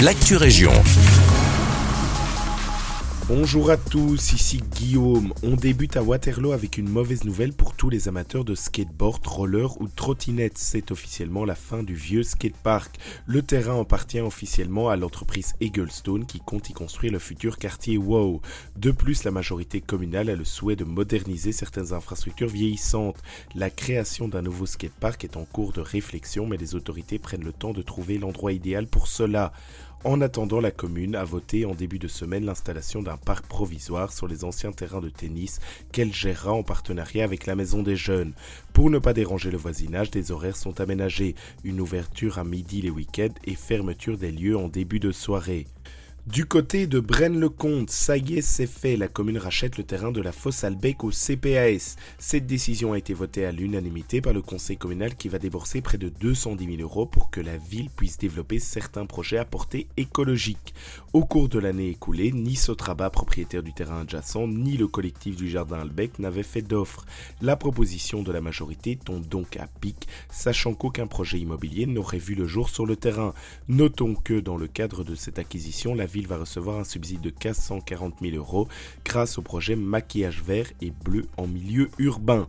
l'actu région. Bonjour à tous, ici Guillaume. On débute à Waterloo avec une mauvaise nouvelle pour tous les amateurs de skateboard, roller ou trottinette. C'est officiellement la fin du vieux skatepark. Le terrain appartient officiellement à l'entreprise Eaglestone qui compte y construire le futur quartier WOW. De plus, la majorité communale a le souhait de moderniser certaines infrastructures vieillissantes. La création d'un nouveau skatepark est en cours de réflexion, mais les autorités prennent le temps de trouver l'endroit idéal pour cela. En attendant, la commune a voté en début de semaine l'installation d'un parc provisoire sur les anciens terrains de tennis qu'elle gérera en partenariat avec la Maison des Jeunes. Pour ne pas déranger le voisinage, des horaires sont aménagés, une ouverture à midi les week-ends et fermeture des lieux en début de soirée. Du côté de Braine-le-Comte, ça y est, c'est fait. La commune rachète le terrain de la fosse Albec au CPAS. Cette décision a été votée à l'unanimité par le conseil communal qui va débourser près de 210 000 euros pour que la ville puisse développer certains projets à portée écologique. Au cours de l'année écoulée, ni Sotraba, propriétaire du terrain adjacent, ni le collectif du jardin Albec n'avaient fait d'offres. La proposition de la majorité tombe donc à pic, sachant qu'aucun projet immobilier n'aurait vu le jour sur le terrain. Notons que dans le cadre de cette acquisition, la ville va recevoir un subside de 440 000 euros grâce au projet Maquillage vert et bleu en milieu urbain.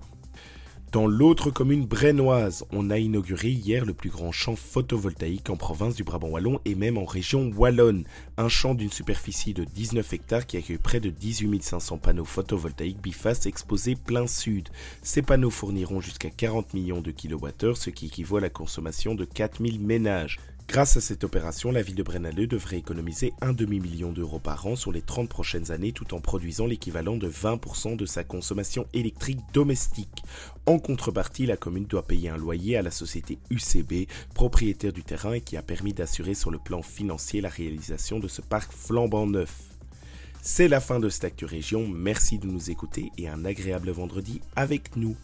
Dans l'autre commune brennoise, on a inauguré hier le plus grand champ photovoltaïque en province du Brabant Wallon et même en région Wallonne. Un champ d'une superficie de 19 hectares qui accueille près de 18 500 panneaux photovoltaïques bifaces exposés plein sud. Ces panneaux fourniront jusqu'à 40 millions de kilowattheures, ce qui équivaut à la consommation de 4000 ménages. Grâce à cette opération, la ville de Brennaleux devrait économiser un demi-million d'euros par an sur les 30 prochaines années tout en produisant l'équivalent de 20% de sa consommation électrique domestique. En contrepartie, la commune doit payer un loyer à la société UCB, propriétaire du terrain et qui a permis d'assurer sur le plan financier la réalisation de ce parc flambant neuf. C'est la fin de cette Actu Région, merci de nous écouter et un agréable vendredi avec nous.